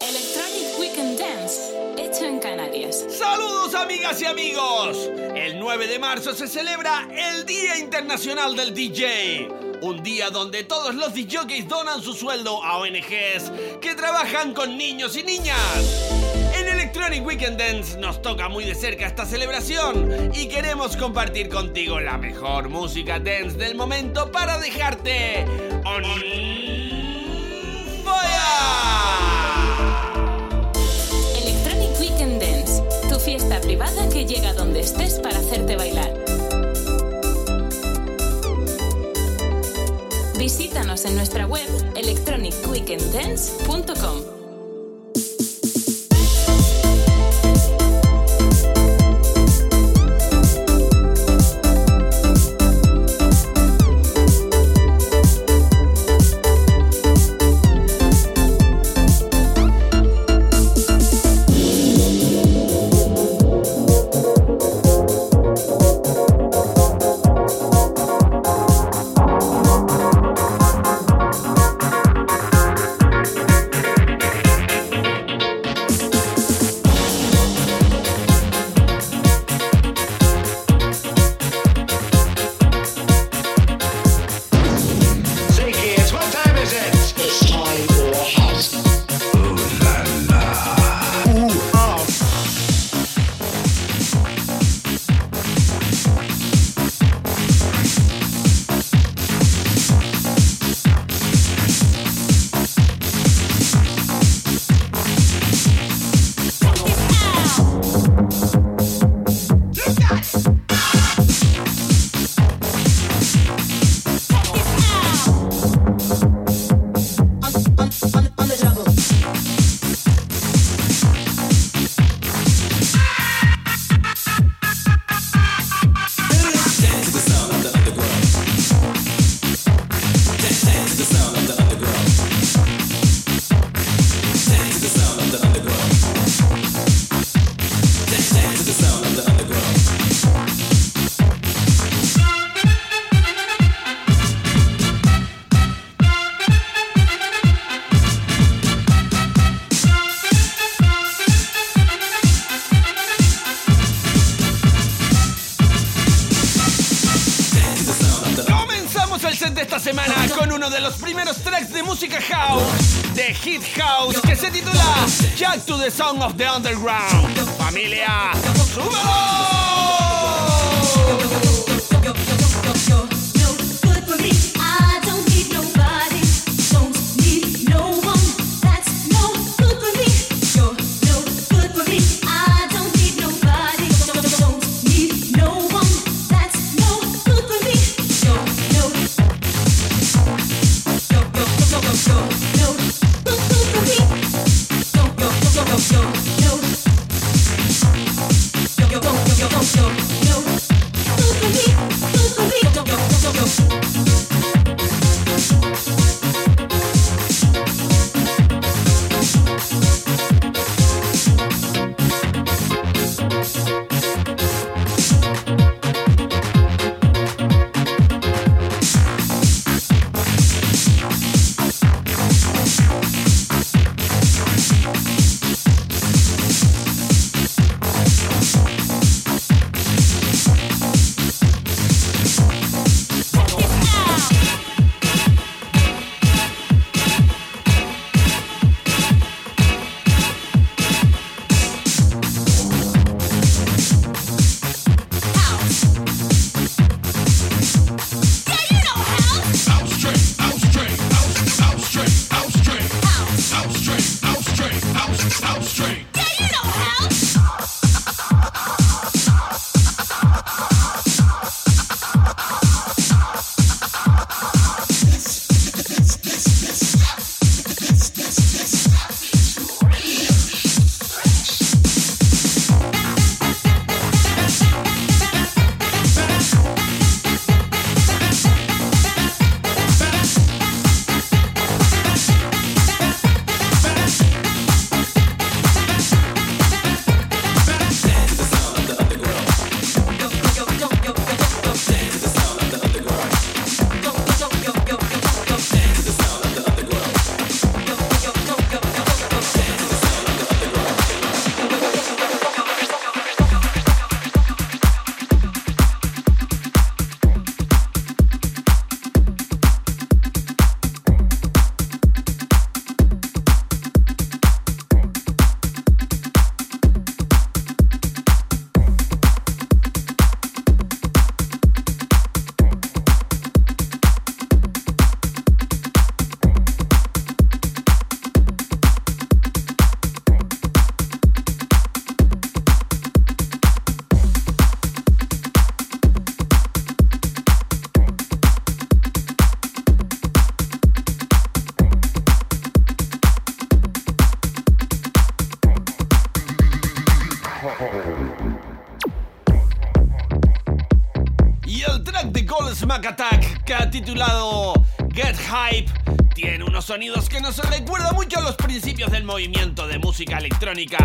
Electronic Weekend Dance, hecho en Canarias. Saludos amigas y amigos. El 9 de marzo se celebra el Día Internacional del DJ. Un día donde todos los DJs donan su sueldo a ONGs que trabajan con niños y niñas. En Electronic Weekend Dance nos toca muy de cerca esta celebración y queremos compartir contigo la mejor música dance del momento para dejarte on privada que llega donde estés para hacerte bailar. Visítanos en nuestra web electronicweekenddance.com. House que se titula Jack to the Song of the Underground. Familia, ¡súbelo! Electrónica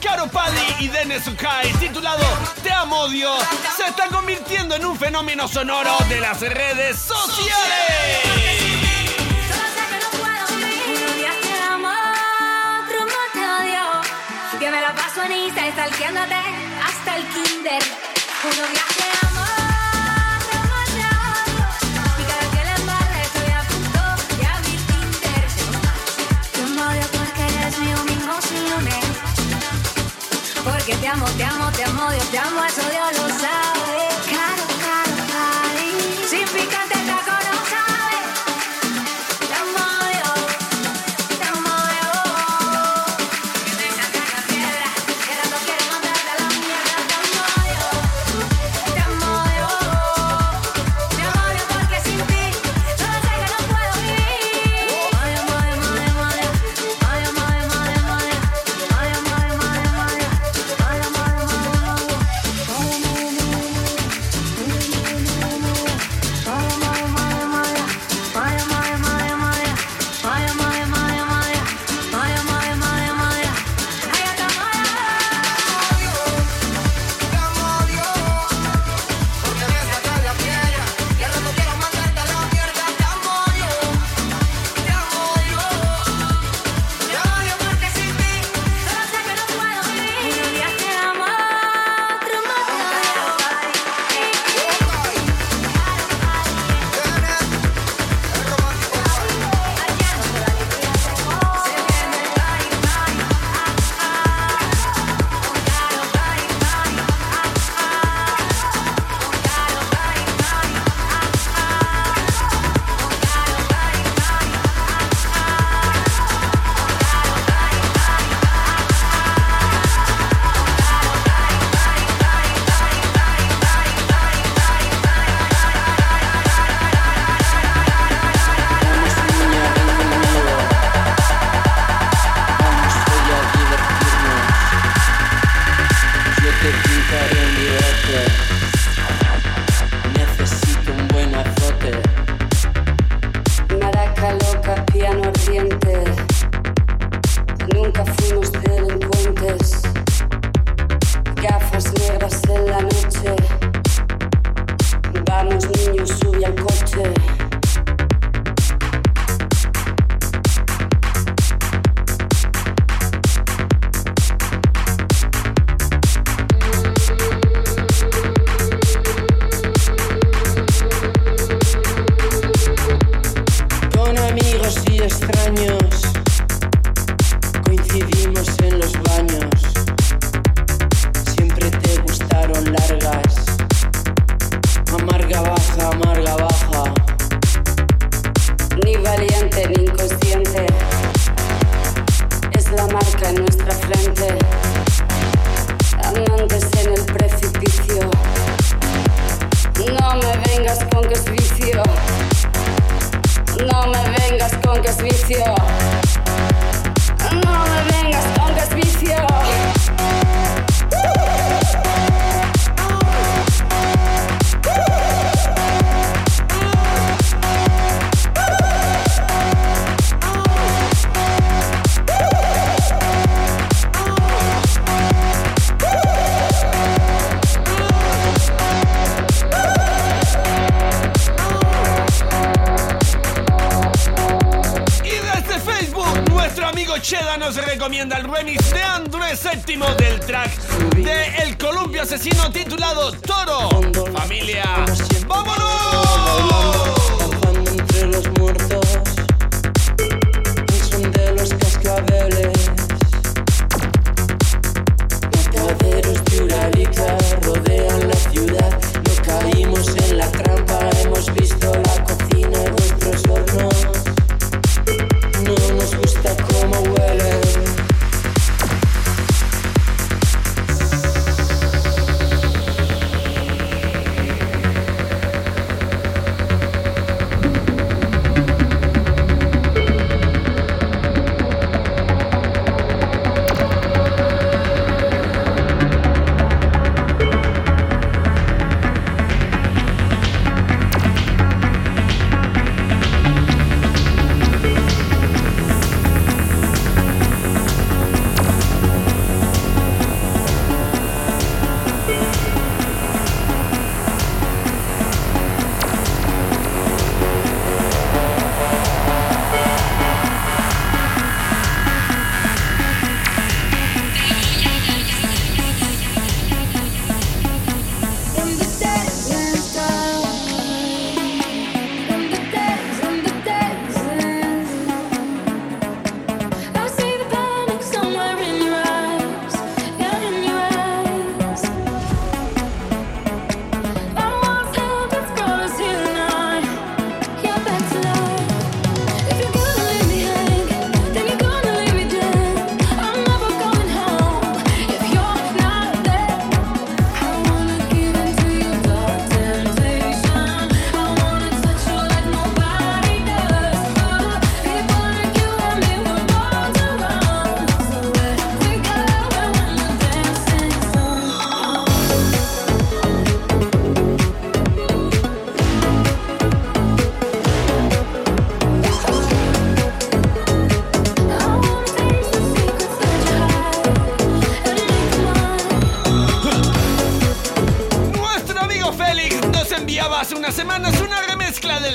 Caro Paddy y Dennis Ukai, titulado Te amo Dios, se está convirtiendo en un fenómeno sonoro de las redes sociales. Que me la paso en Insta, hasta el kinder. Uno viaje amo, te amo, te amo, Dios te amo, eso Dios lo sabe. Ignacio.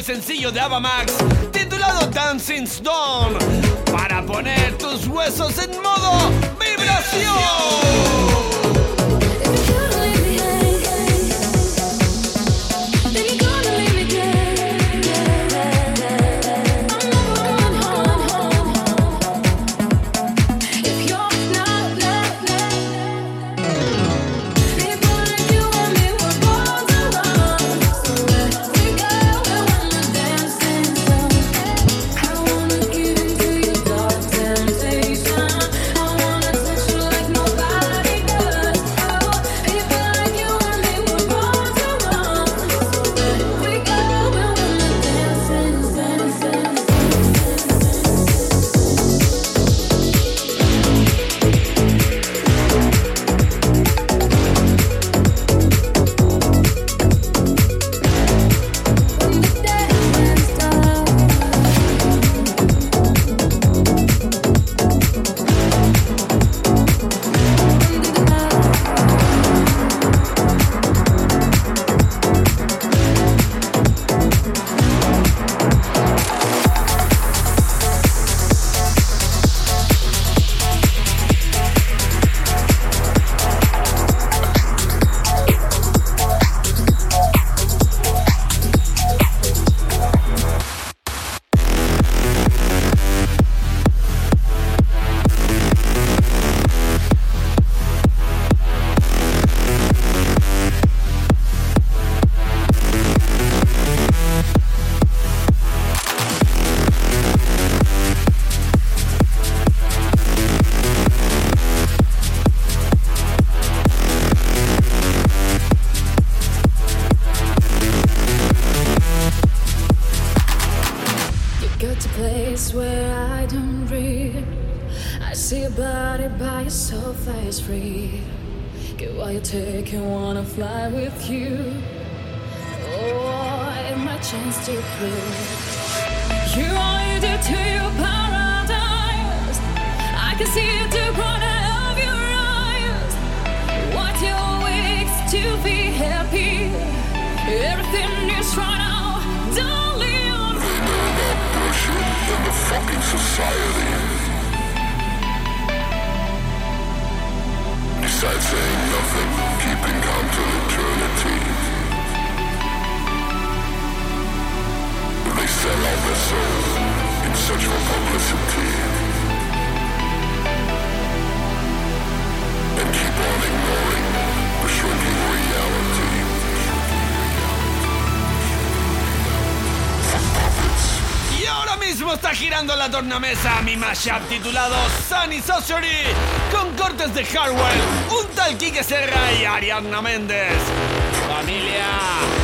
Sencillo de Ava Max titulado Dancing Stone para poner tus huesos en modo vibración. Is free. Get what you take and wanna fly with you. Oh, I it's my chance to prove you only do to your paradise. I can see it the corner of your eyes. What your wigs to be happy. Everything is right now, darling. fucking society. Suicide saying nothing, keeping count till eternity. They sell out their souls in search for publicity. And keep on ignoring the shrinking reality. Ahora mismo está girando la tornamesa mi mashup titulado Sunny Sorcery con cortes de Hardwell, un tal Kike Serra y Ariadna Méndez. Familia.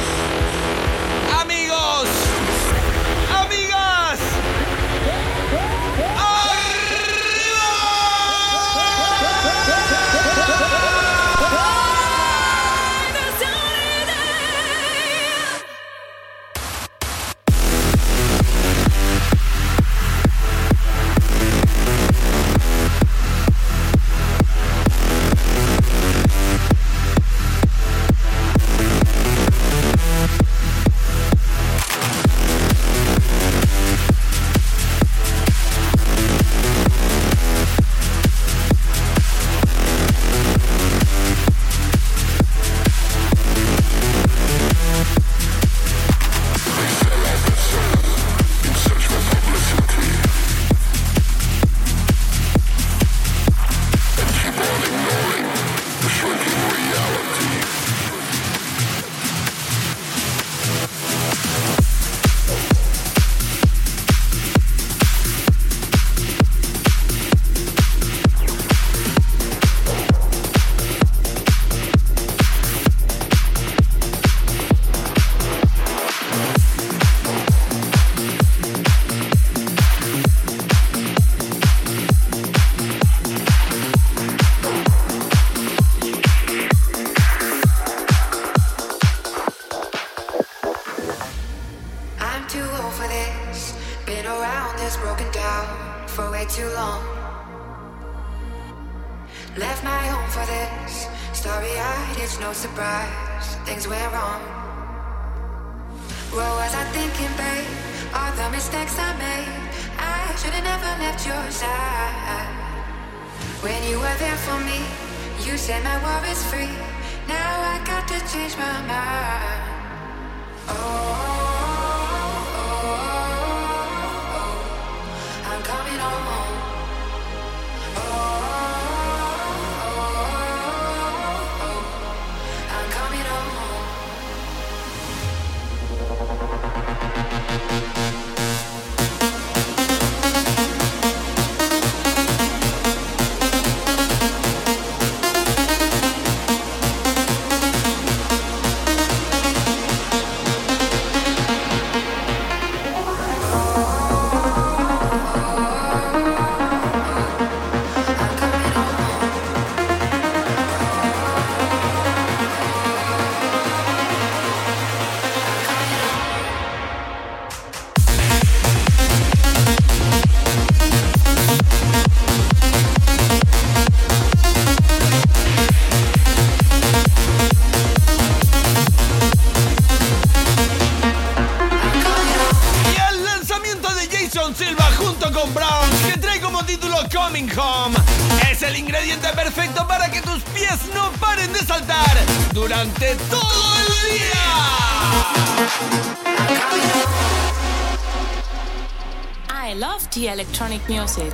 尿性。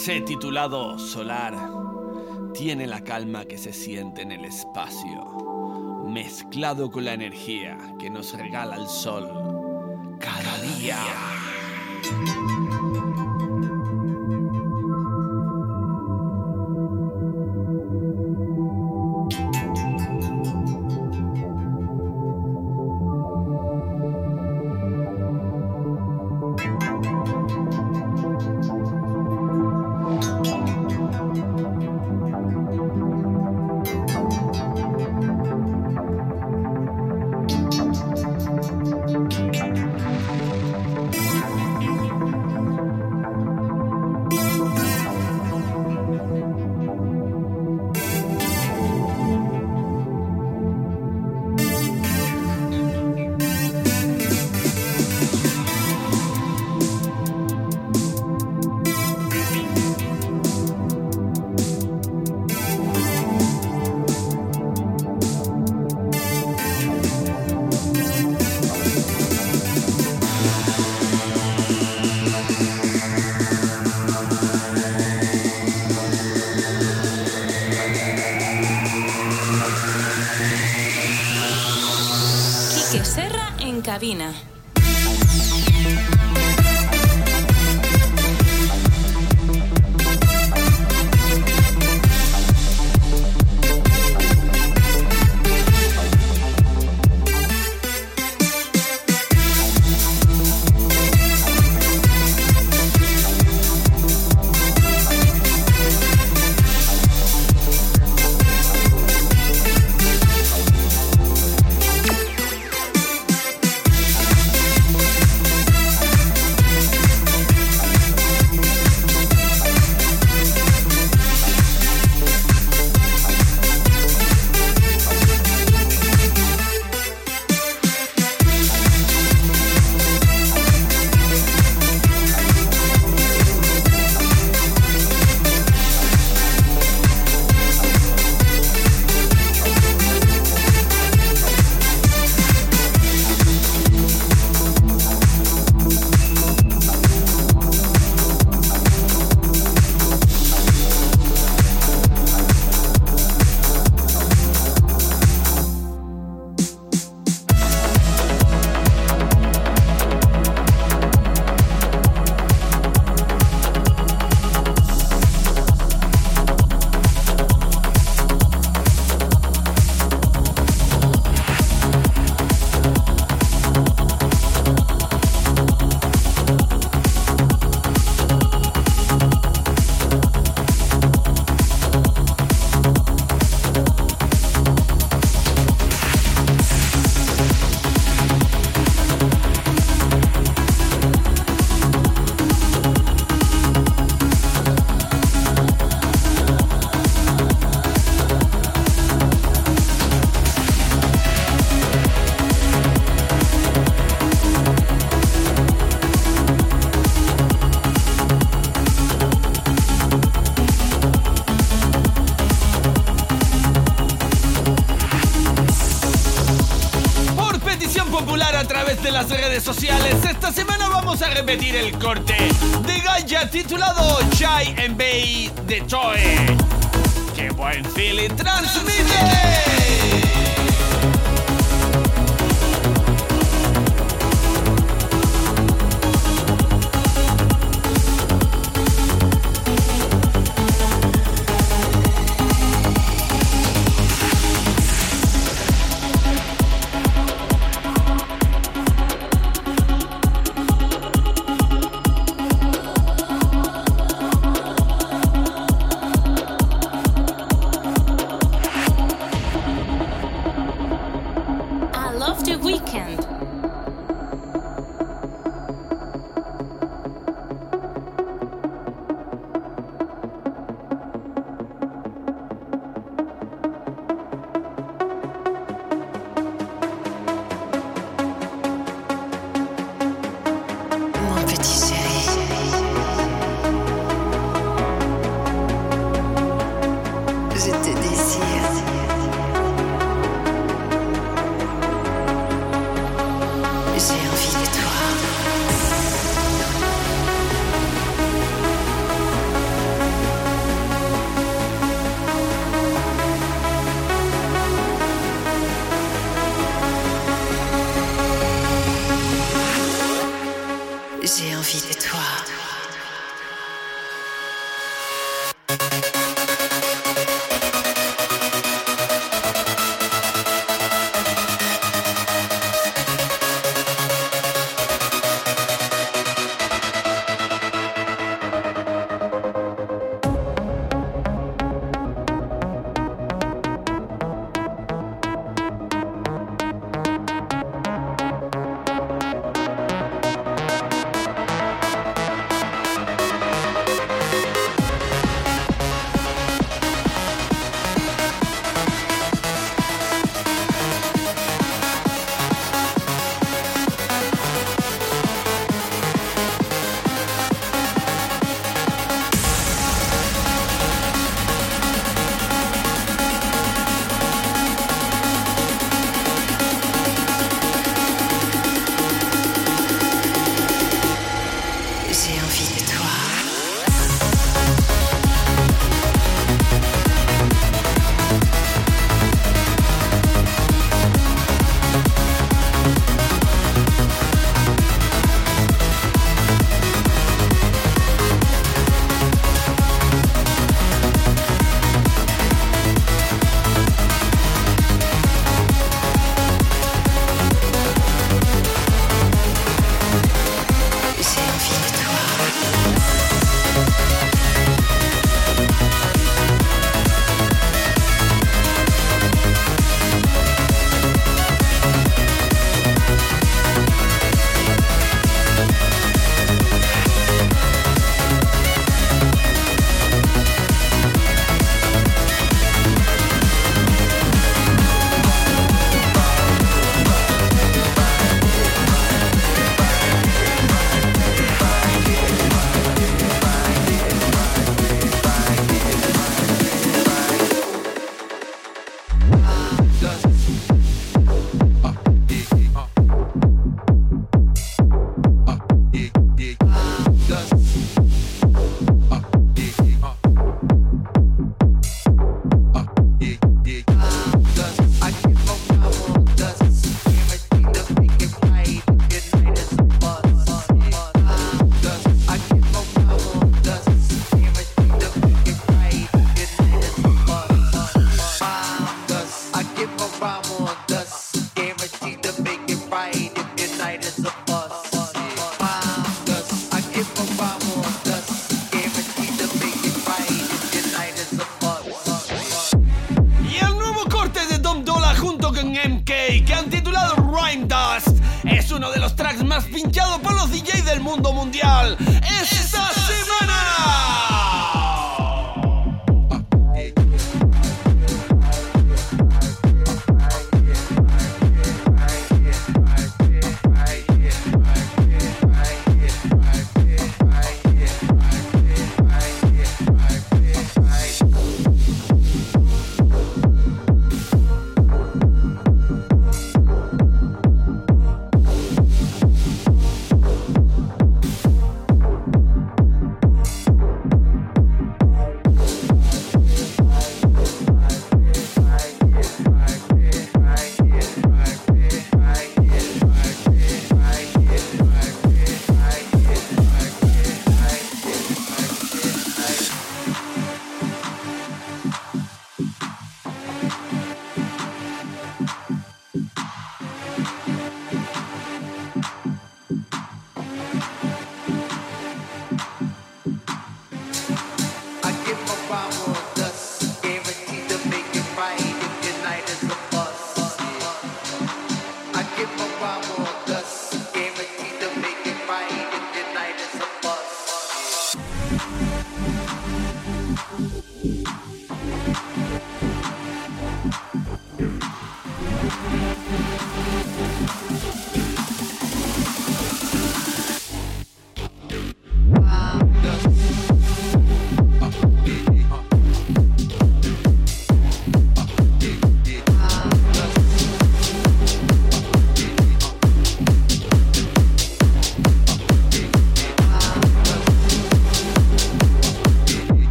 Lancé titulado Solar tiene la calma que se siente en el espacio, mezclado con la energía que nos regala el sol cada día. Cabina. Sociales, esta semana vamos a repetir el corte de Gaia titulado Chai and Bay de Toe. ¡Qué buen feeling transmite!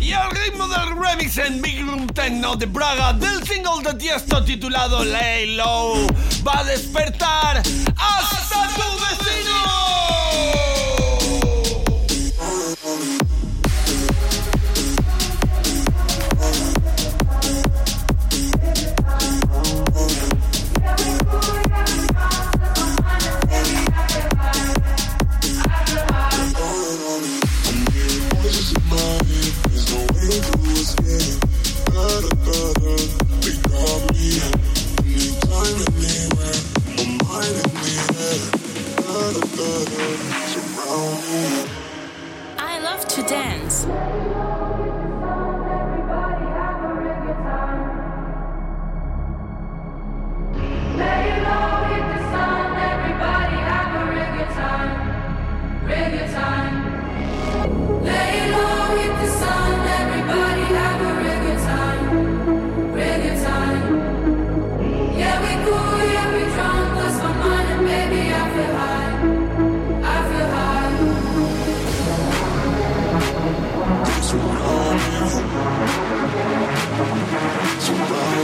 Y al ritmo del remix en Big Room Techno de Braga del single de Tiesto titulado Lay Low va a despertar hasta tu So run.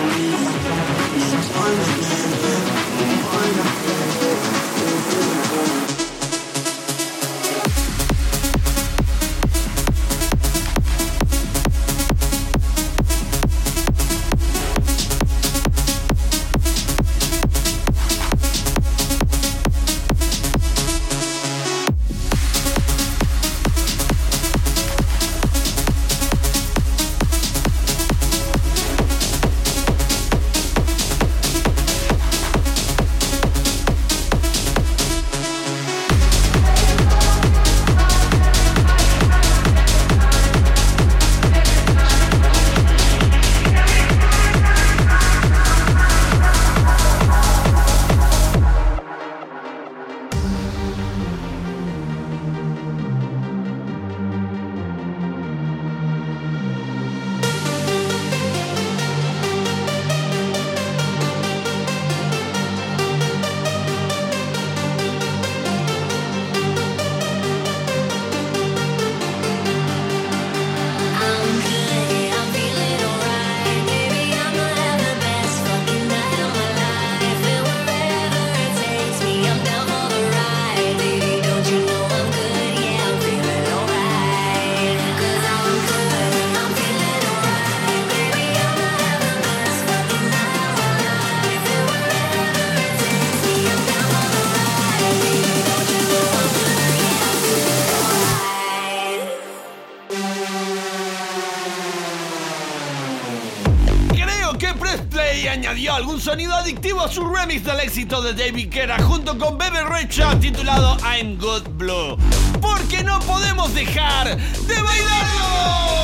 Que Presley añadió algún sonido adictivo a su remix del éxito de David Guerra junto con Bebe Rexha titulado I'm Good Blue. Porque no podemos dejar de bailarlo.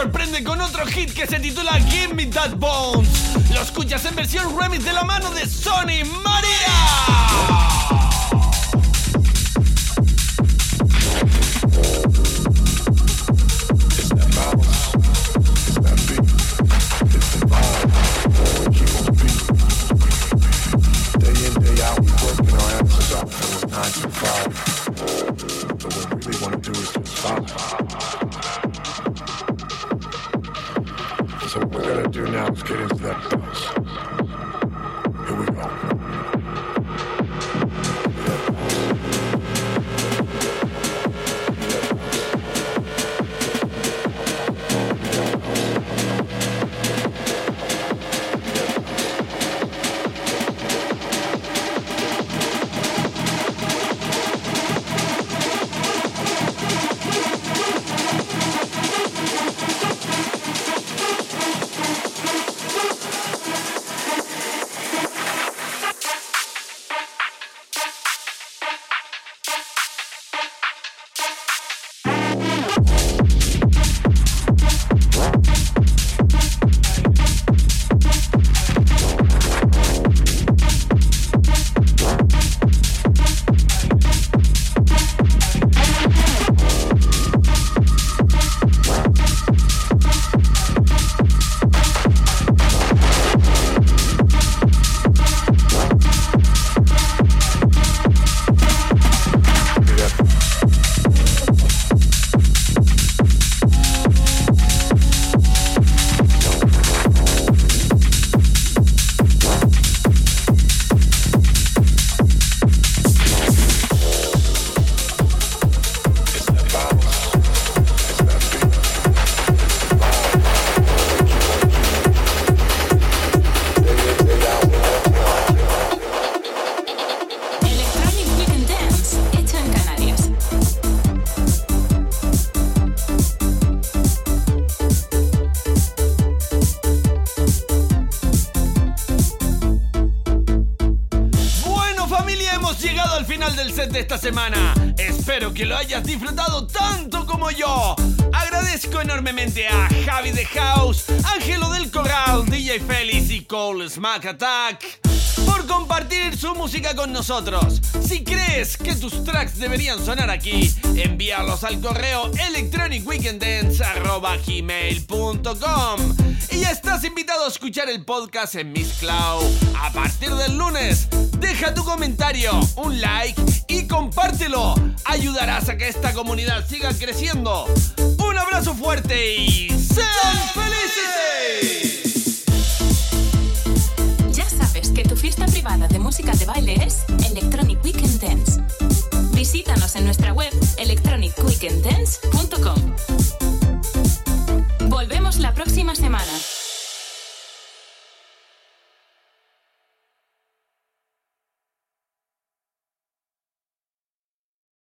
Sorprende con otro hit que se titula Give Me That Bones. Lo escuchas en versión remix de la mano de Sony María. Por compartir su música con nosotros. Si crees que tus tracks deberían sonar aquí, envíalos al correo electronicweekendance.gmail.com Y ya estás invitado a escuchar el podcast en Miss Cloud. A partir del lunes, deja tu comentario, un like y compártelo. Ayudarás a que esta comunidad siga creciendo. Un abrazo fuerte y ¡sean felices! Fiesta privada de música de baile es Electronic Weekend Dance. Visítanos en nuestra web electronicweekenddance.com. Volvemos la próxima semana.